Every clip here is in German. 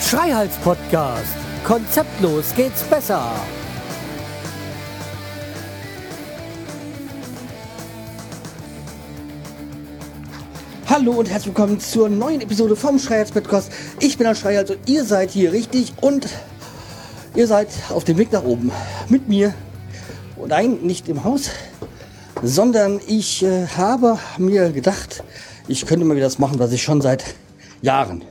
Schreihals Podcast. Konzeptlos geht's besser. Hallo und herzlich willkommen zur neuen Episode vom Schreihals Podcast. Ich bin der Schreihals und ihr seid hier richtig und ihr seid auf dem Weg nach oben mit mir. Nein, nicht im Haus, sondern ich äh, habe mir gedacht, ich könnte mal wieder das machen, was ich schon seit Jahren,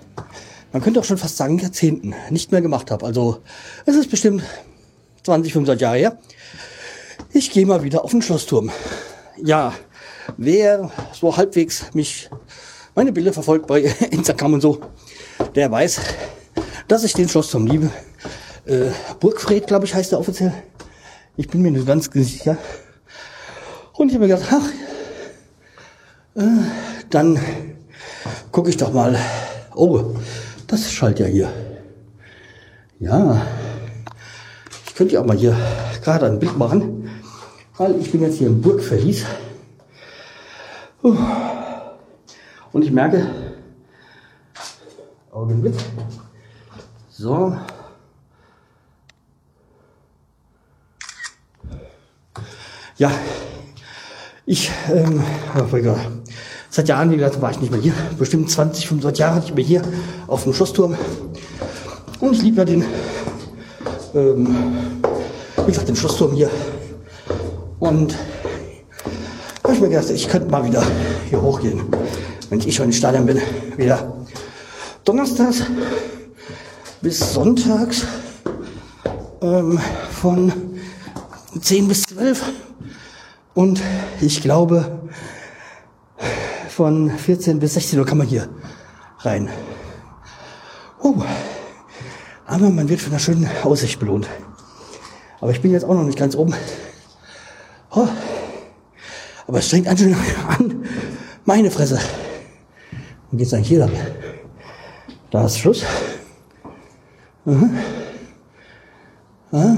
man könnte auch schon fast sagen Jahrzehnten, nicht mehr gemacht habe. Also es ist bestimmt 20, 25 Jahre her. Ich gehe mal wieder auf den Schlossturm. Ja, wer so halbwegs mich meine Bilder verfolgt bei Instagram und so, der weiß, dass ich den Schlossturm liebe. Äh, Burgfred, glaube ich, heißt er offiziell. Ich bin mir nicht ganz sicher. Und ich habe mir gedacht, ach, äh, dann gucke ich doch mal. Oh, das schallt ja hier. Ja, ich könnte ja auch mal hier gerade ein Bild machen, weil ich bin jetzt hier im Burgverlies. Und ich merke, Augenblick. So. Ja, ich, ähm, oh seit Jahren, wie gesagt, war ich nicht mehr hier. Bestimmt 20, 25 Jahre nicht mehr hier auf dem Schlossturm. Und ich liebe ja den, ähm, wie gesagt, den Schlossturm hier. Und habe ich mir gedacht, ich könnte mal wieder hier hochgehen, wenn ich schon im Stadion bin. Wieder donnerstags bis sonntags ähm, von 10 bis 12 und ich glaube, von 14 bis 16 Uhr kann man hier rein. Oh, aber man wird von einer schönen Aussicht belohnt. Aber ich bin jetzt auch noch nicht ganz oben. Oh, aber es strengt an, an. Meine Fresse. Wo geht's eigentlich hier lang? Da ist Schluss. Aha. Aha.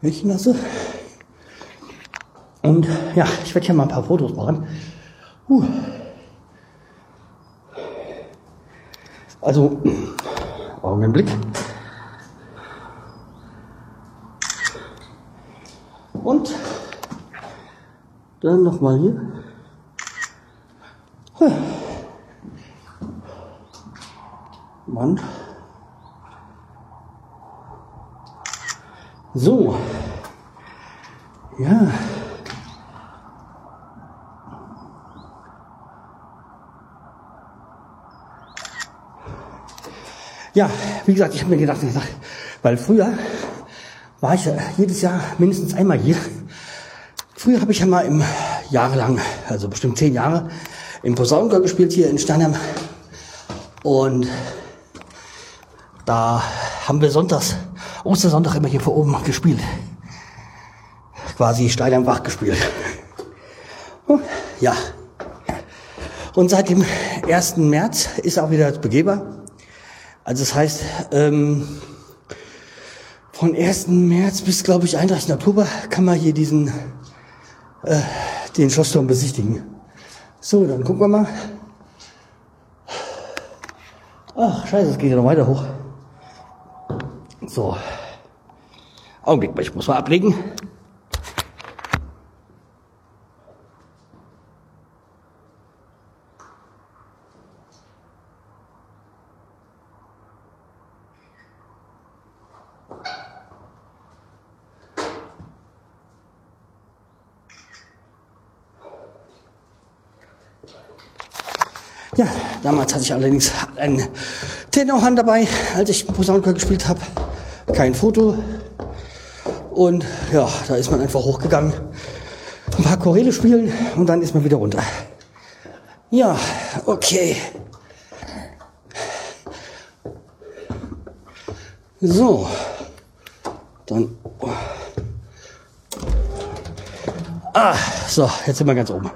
Milchnasse. Und ja, ich werde hier mal ein paar Fotos machen. Uh. Also, Augenblick. Und dann nochmal hier. Mann. So. Ja. Ja, wie gesagt, ich habe mir gedacht, weil früher war ich jedes Jahr mindestens einmal hier. Früher habe ich ja mal im jahrelang, also bestimmt zehn Jahre, im Posaunenchor gespielt hier in Steinheim. Und da haben wir sonntags Ostersonntag immer hier vor oben gespielt. Quasi Stein am Wach gespielt. Ja. Und seit dem 1. März ist auch wieder begehbar. Also das heißt, ähm, von 1. März bis, glaube ich, 31. Oktober kann man hier diesen, äh, den Schlossturm besichtigen. So, dann gucken wir mal. Ach, scheiße, es geht ja noch weiter hoch. So. Augenblick, ich muss mal ablegen. Ja, damals hatte ich allerdings ein Tenorhand dabei, als ich Posaunenchor gespielt habe. Kein Foto. Und ja, da ist man einfach hochgegangen, ein paar Choräle spielen und dann ist man wieder runter. Ja, okay. So, dann. Ah, so, jetzt sind wir ganz oben.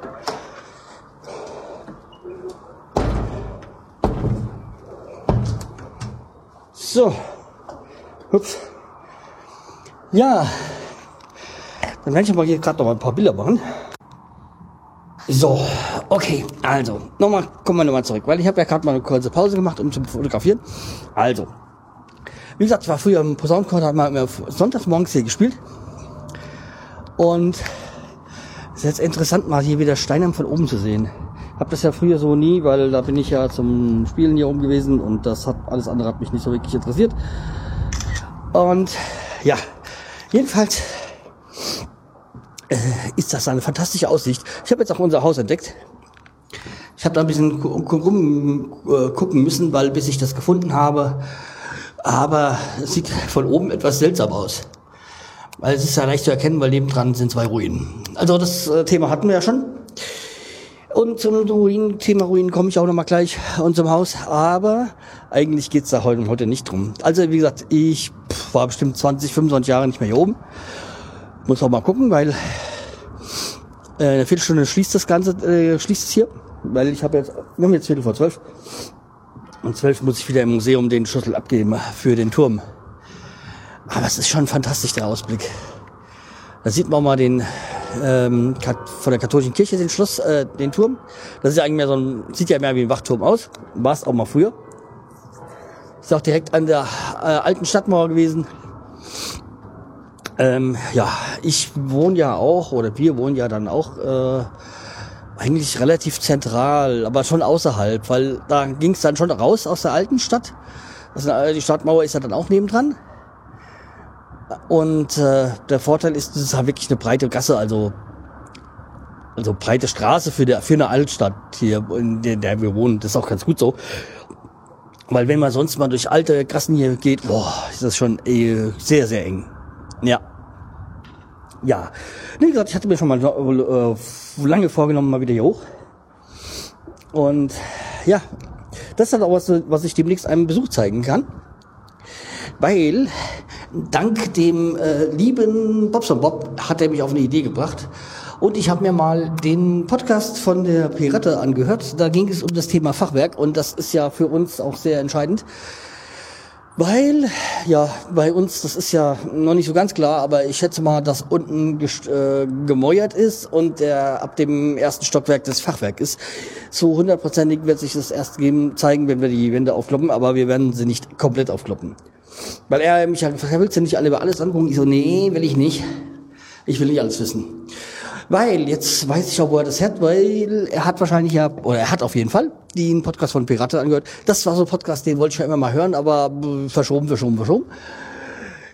So. Ups. Ja, dann werde ich aber hier gerade noch mal ein paar Bilder machen. So, okay, also, nochmal, kommen wir nochmal zurück, weil ich habe ja gerade mal eine kurze Pause gemacht, um zu fotografieren. Also, wie gesagt, ich war früher im Posaunenchor, da haben wir immer sonntags morgens hier gespielt. Und es ist jetzt interessant, mal hier wieder Steinheim von oben zu sehen. Hab das ja früher so nie, weil da bin ich ja zum Spielen hier oben gewesen und das hat alles andere hat mich nicht so wirklich interessiert. Und ja, jedenfalls äh, ist das eine fantastische Aussicht. Ich habe jetzt auch unser Haus entdeckt. Ich habe da ein bisschen gu- gu- rum, äh, müssen, weil bis ich das gefunden habe. Aber es sieht von oben etwas seltsam aus. Weil es ist ja leicht zu erkennen, weil nebendran sind zwei Ruinen. Also das äh, Thema hatten wir ja schon. Und zum Ruinen, Thema Ruinen komme ich auch noch mal gleich und zum Haus. Aber eigentlich geht's da heute, heute nicht drum. Also wie gesagt, ich war bestimmt 20, 25 Jahre nicht mehr hier oben. Muss auch mal gucken, weil äh, eine Viertelstunde schließt das Ganze, äh, schließt es hier. Weil ich habe jetzt, wir haben jetzt Viertel vor zwölf. Und zwölf muss ich wieder im Museum den Schlüssel abgeben für den Turm. Aber es ist schon fantastisch, der Ausblick. Da sieht man auch mal den ähm, von der katholischen Kirche den Schloss, äh, den Turm. Das ist ja eigentlich mehr so ein, sieht ja mehr wie ein Wachturm aus. War es auch mal früher. Ist auch direkt an der äh, alten Stadtmauer gewesen. Ähm, ja, ich wohne ja auch, oder wir wohnen ja dann auch äh, eigentlich relativ zentral, aber schon außerhalb, weil da ging es dann schon raus aus der alten Stadt. Also, äh, die Stadtmauer ist ja dann auch nebendran. Und äh, der Vorteil ist, es ist halt wirklich eine breite Gasse, also also breite Straße für, der, für eine Altstadt hier, in der, der wir wohnen. Das ist auch ganz gut so. Weil wenn man sonst mal durch alte Gassen hier geht, boah, ist das schon eh sehr, sehr eng. Ja. Ja. Wie gesagt, ich hatte mir schon mal äh, lange vorgenommen, mal wieder hier hoch. Und ja, das ist halt auch was, was ich demnächst einem Besuch zeigen kann. Weil dank dem äh, lieben Bobson Bob hat er mich auf eine Idee gebracht. Und ich habe mir mal den Podcast von der Pirate angehört. Da ging es um das Thema Fachwerk und das ist ja für uns auch sehr entscheidend. Weil, ja, bei uns, das ist ja noch nicht so ganz klar, aber ich schätze mal, dass unten äh, gemäuert ist und der ab dem ersten Stockwerk das Fachwerk ist. So hundertprozentig wird sich das erst geben, zeigen, wenn wir die Wände aufkloppen, aber wir werden sie nicht komplett aufkloppen. Weil er mich halt gefragt hat, willst du nicht alle über alles angucken? Ich so, nee, will ich nicht. Ich will nicht alles wissen. Weil, jetzt weiß ich auch, wo er das hat, weil er hat wahrscheinlich ja, oder er hat auf jeden Fall den Podcast von Pirate angehört. Das war so ein Podcast, den wollte ich schon immer mal hören, aber verschoben, verschoben, verschoben.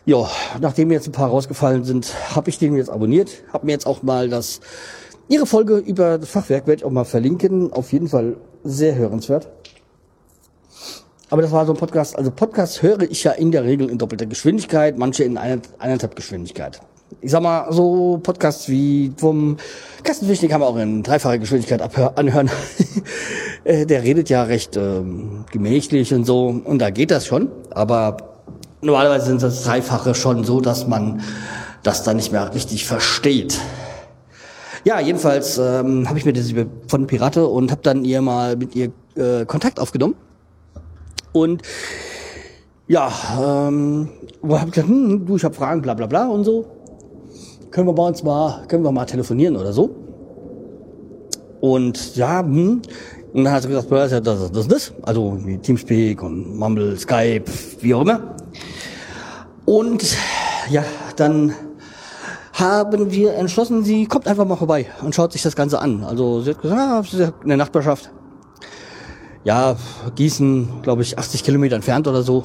Ja, nachdem jetzt ein paar rausgefallen sind, habe ich den jetzt abonniert. Habe mir jetzt auch mal das ihre Folge über das Fachwerk werde ich auch mal verlinken. Auf jeden Fall sehr hörenswert. Aber das war so ein Podcast. Also Podcast höre ich ja in der Regel in doppelter Geschwindigkeit, manche in eineinhalb Geschwindigkeit. Ich sag mal, so Podcasts wie vom Kastenfisch, den kann man auch in dreifacher Geschwindigkeit anhören. Äh, der redet ja recht ähm, gemächlich und so. Und da geht das schon. Aber normalerweise sind das Dreifache schon so, dass man das dann nicht mehr richtig versteht. Ja, jedenfalls ähm, habe ich mir das von Pirate und habe dann ihr mal mit ihr äh, Kontakt aufgenommen. Und ja, ähm, hab ich gesagt, hm, du, ich habe Fragen, bla bla bla und so. Können wir bei uns mal, können wir mal telefonieren oder so? Und ja, hm. Und dann hat sie gesagt, das, ist das, das, das. Also Teamspeak und Mumble, Skype, wie auch immer. Und ja, dann haben wir entschlossen, sie kommt einfach mal vorbei und schaut sich das Ganze an. Also sie hat gesagt, ah, sie ist in der Nachbarschaft. Ja, Gießen, glaube ich, 80 Kilometer entfernt oder so.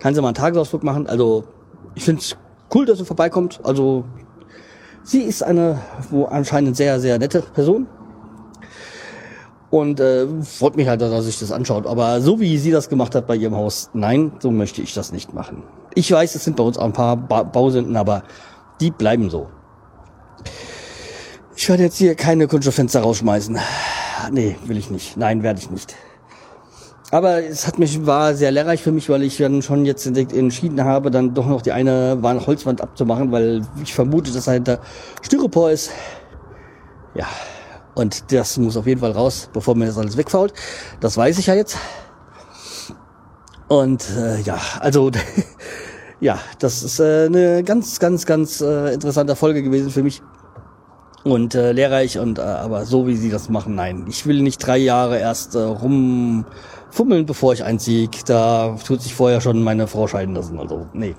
Kann sie mal einen Tagesausflug machen. Also ich finde es cool, dass sie vorbeikommt. Also sie ist eine wo anscheinend sehr, sehr nette Person. Und äh, freut mich halt, dass er sich das anschaut. Aber so wie sie das gemacht hat bei ihrem Haus, nein, so möchte ich das nicht machen. Ich weiß, es sind bei uns auch ein paar ba Bausünden, aber die bleiben so. Ich werde jetzt hier keine Kunststofffenster rausschmeißen. Nee, will ich nicht. Nein, werde ich nicht. Aber es hat mich, war sehr lehrreich für mich, weil ich dann schon jetzt entschieden habe, dann doch noch die eine Wand- Holzwand abzumachen, weil ich vermute, dass dahinter Styropor ist. Ja, und das muss auf jeden Fall raus, bevor mir das alles wegfault. Das weiß ich ja jetzt. Und äh, ja, also Ja, das ist äh, eine ganz, ganz, ganz äh, interessante Folge gewesen für mich. Und äh, lehrreich und äh, aber so wie sie das machen, nein. Ich will nicht drei Jahre erst äh, rumfummeln, bevor ich einziehe. Da tut sich vorher schon meine Frau scheiden lassen. Also, nee.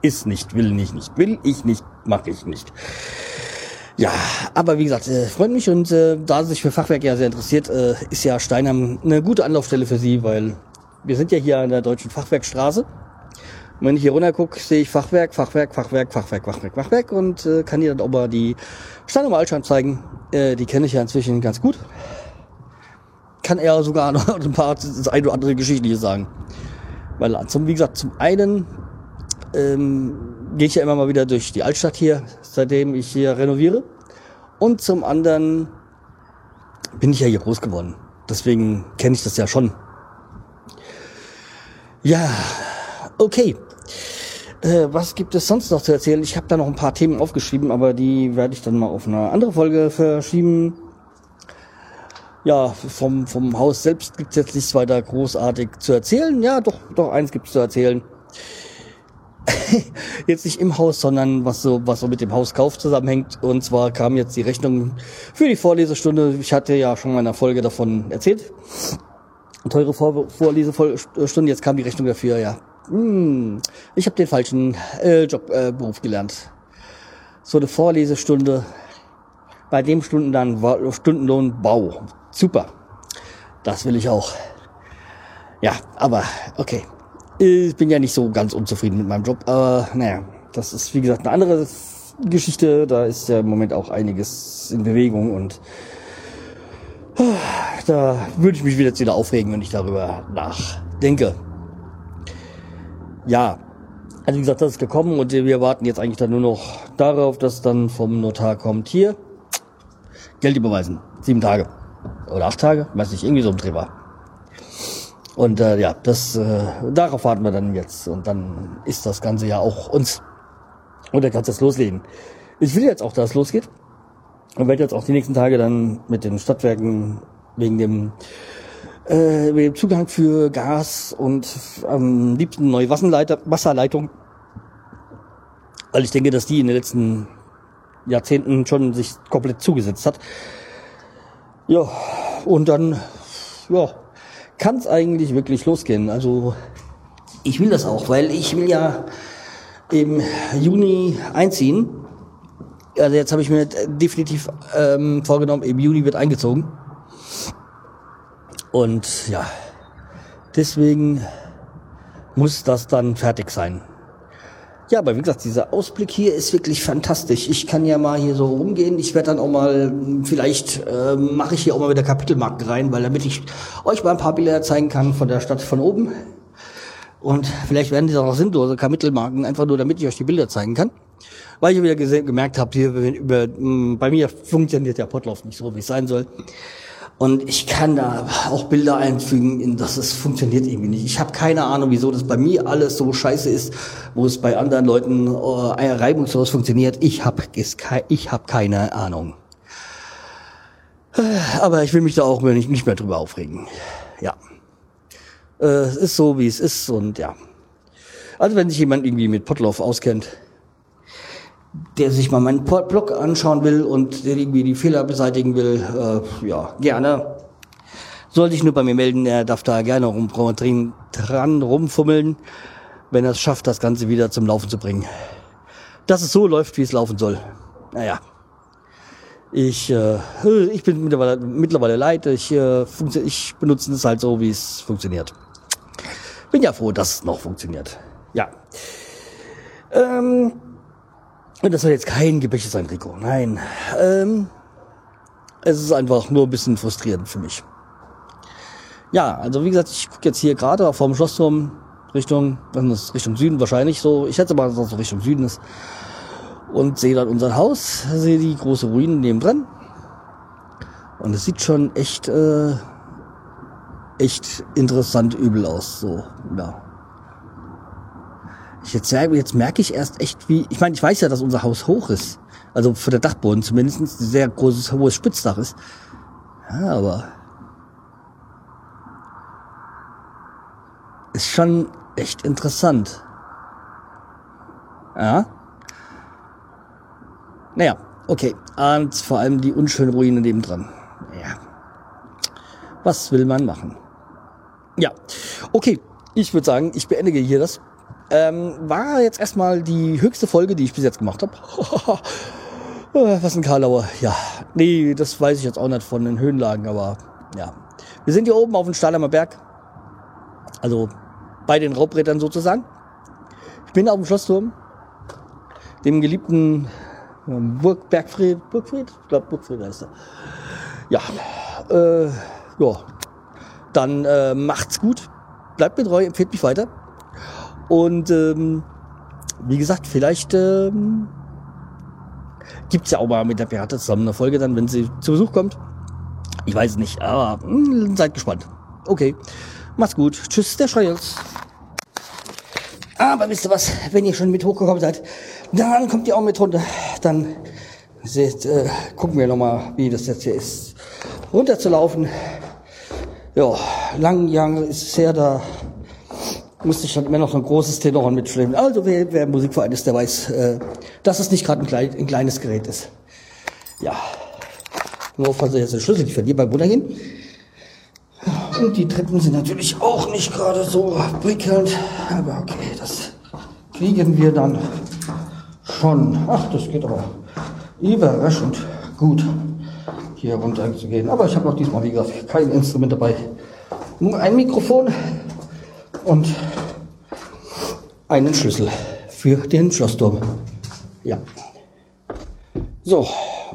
Ist nicht, will nicht, nicht. Will ich nicht, mache ich nicht. Ja, aber wie gesagt, äh, freut mich und äh, da sie sich für Fachwerk ja sehr interessiert, äh, ist ja Steinheim eine gute Anlaufstelle für sie, weil wir sind ja hier an der deutschen Fachwerkstraße. Und wenn ich hier runter gucke, sehe ich Fachwerk, Fachwerk, Fachwerk, Fachwerk, Fachwerk, Fachwerk und äh, kann hier dann auch mal die Steinheimer Altschein zeigen. Äh, die kenne ich ja inzwischen ganz gut. Kann er sogar noch ein paar das eine oder andere Geschichtliche sagen. Weil zum, wie gesagt, zum einen ähm, gehe ich ja immer mal wieder durch die Altstadt hier, seitdem ich hier renoviere. Und zum anderen bin ich ja hier groß geworden. Deswegen kenne ich das ja schon. Ja, okay. Äh, was gibt es sonst noch zu erzählen? Ich habe da noch ein paar Themen aufgeschrieben, aber die werde ich dann mal auf eine andere Folge verschieben. Ja, vom, vom Haus selbst gibt es jetzt nichts weiter großartig zu erzählen. Ja, doch, doch, eins gibt es zu erzählen. jetzt nicht im Haus, sondern was so, was so mit dem Hauskauf zusammenhängt. Und zwar kam jetzt die Rechnung für die Vorlesestunde. Ich hatte ja schon mal in einer Folge davon erzählt. Teure Vor Vorlesestunde, jetzt kam die Rechnung dafür, ja. Hm, ich habe den falschen äh, Job, äh, Beruf gelernt. So eine Vorlesestunde, bei dem Stunden dann Stundenlohn Bau. Super. Das will ich auch. Ja, aber okay. Ich bin ja nicht so ganz unzufrieden mit meinem Job, aber naja, das ist wie gesagt eine andere Geschichte. Da ist ja im Moment auch einiges in Bewegung und da würde ich mich wieder, jetzt wieder aufregen, wenn ich darüber nachdenke. Ja, also wie gesagt, das ist gekommen und wir warten jetzt eigentlich dann nur noch darauf, dass dann vom Notar kommt. Hier. Geld überweisen. Sieben Tage. Oder acht Tage, weiß nicht, irgendwie so im Dreh war. Und äh, ja, das äh, darauf warten wir dann jetzt. Und dann ist das Ganze ja auch uns. Und dann kannst du jetzt loslegen. Ich will jetzt auch, dass es losgeht. Und werde jetzt auch die nächsten Tage dann mit den Stadtwerken wegen dem äh, wegen dem Zugang für Gas und am liebsten neue Wasserleitung, weil ich denke, dass die in den letzten Jahrzehnten schon sich komplett zugesetzt hat. Ja, und dann, ja, kann es eigentlich wirklich losgehen. Also ich will das auch, weil ich will ja im Juni einziehen. Also jetzt habe ich mir definitiv ähm, vorgenommen, im Juni wird eingezogen. Und ja, deswegen muss das dann fertig sein. Ja, aber wie gesagt, dieser Ausblick hier ist wirklich fantastisch. Ich kann ja mal hier so rumgehen. Ich werde dann auch mal, vielleicht äh, mache ich hier auch mal wieder Kapitelmarken rein, weil damit ich euch mal ein paar Bilder zeigen kann von der Stadt von oben. Und vielleicht werden die auch sinnlose Kapitelmarken, einfach nur damit ich euch die Bilder zeigen kann. Weil ich wieder gemerkt habe, hier über, bei mir funktioniert der Potlauf nicht so, wie es sein soll. Und ich kann da auch Bilder einfügen, in das es funktioniert irgendwie nicht. Ich habe keine Ahnung, wieso das bei mir alles so scheiße ist, wo es bei anderen Leuten äh, reibungslos funktioniert. Ich habe ich hab keine Ahnung. Aber ich will mich da auch nicht, nicht mehr drüber aufregen. Ja. Äh, es ist so, wie es ist und ja. Also wenn sich jemand irgendwie mit Potlauf auskennt, der sich mal meinen Blog anschauen will und der irgendwie die Fehler beseitigen will, äh, ja, gerne. Soll sich nur bei mir melden, er darf da gerne rum, dran rumfummeln, wenn er es schafft, das Ganze wieder zum Laufen zu bringen. Dass es so läuft, wie es laufen soll. Naja. Ich, äh, ich bin mittlerweile, mittlerweile leid, ich, äh, ich benutze es halt so, wie es funktioniert. Bin ja froh, dass es noch funktioniert. Ja. Ähm, und das soll jetzt kein Gebäche sein, Rico. Nein. Ähm, es ist einfach nur ein bisschen frustrierend für mich. Ja, also wie gesagt, ich gucke jetzt hier gerade vom Schlossturm Richtung, was ist Richtung Süden wahrscheinlich so. Ich schätze mal, dass das so Richtung Süden ist. Und sehe dann unser Haus, sehe die große Ruine neben dran. Und es sieht schon echt, äh, echt interessant übel aus. So, ja. Ich jetzt, jetzt merke ich erst echt, wie, ich meine, ich weiß ja, dass unser Haus hoch ist. Also für der Dachboden zumindest ein sehr großes, hohes Spitzdach ist. Ja, aber ist schon echt interessant. Ja. Naja, okay. Und vor allem die unschöne Ruine nebendran. Ja. Was will man machen? Ja. Okay. Ich würde sagen, ich beendige hier das. Ähm, war jetzt erstmal die höchste Folge, die ich bis jetzt gemacht habe. Was ein Karlauer. Ja. Nee, das weiß ich jetzt auch nicht von den Höhenlagen, aber ja. Wir sind hier oben auf dem Stahlheimer Berg. Also bei den Raubbrettern sozusagen. Ich bin auf dem Schlossturm, dem geliebten ähm, Burg Bergfried, Burgfried? Ich glaube Burgfried heißt er. Ja, äh, ja. Dann äh, macht's gut, bleibt mir treu, empfehlt mich weiter. Und ähm, wie gesagt, vielleicht ähm, gibt's ja auch mal mit der Beate zusammen eine Folge dann, wenn sie zu Besuch kommt. Ich weiß es nicht, aber mh, seid gespannt. Okay, macht's gut. Tschüss, der Schreils. Aber wisst ihr was, wenn ihr schon mit hochgekommen seid, dann kommt ihr auch mit runter. Dann seht, äh, gucken wir nochmal, wie das jetzt hier ist. Runterzulaufen. Ja, lang Jahre ist es her, da musste ich dann immer noch so ein großes Tenorhorn mitschleppen. Also wer, wer Musikverein ist, der weiß, äh, dass es nicht gerade ein, klein, ein kleines Gerät ist. Ja. Nur falls ihr jetzt den Schlüssel nicht verliert beim Runtergehen. Und die Treppen sind natürlich auch nicht gerade so prickelnd. Aber okay, das kriegen wir dann schon. Ach, das geht aber überraschend gut, hier runter zu gehen. Aber ich habe auch diesmal, wie gesagt, kein Instrument dabei. Nur ein Mikrofon und einen Schlüssel für den Schlossturm. Ja. So,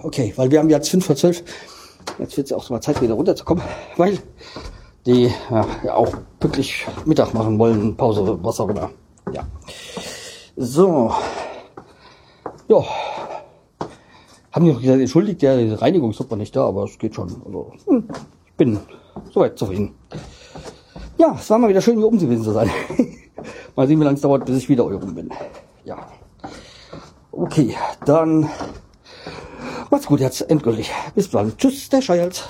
okay, weil wir haben jetzt 5 vor 12. Jetzt wird es auch mal Zeit, wieder runterzukommen, weil die ja, auch wirklich Mittag machen wollen, Pause, was auch immer. Ja. So. Ja. Haben die noch gesagt, entschuldigt, der Reinigungssuppe nicht da, aber es geht schon. Also, hm, ich bin soweit zufrieden. Ja, es war mal wieder schön, hier oben gewesen zu sein. mal sehen, wie lange es dauert, bis ich wieder oben bin. Ja. Okay, dann macht's gut jetzt endgültig. Bis dann. Tschüss, der Scheils.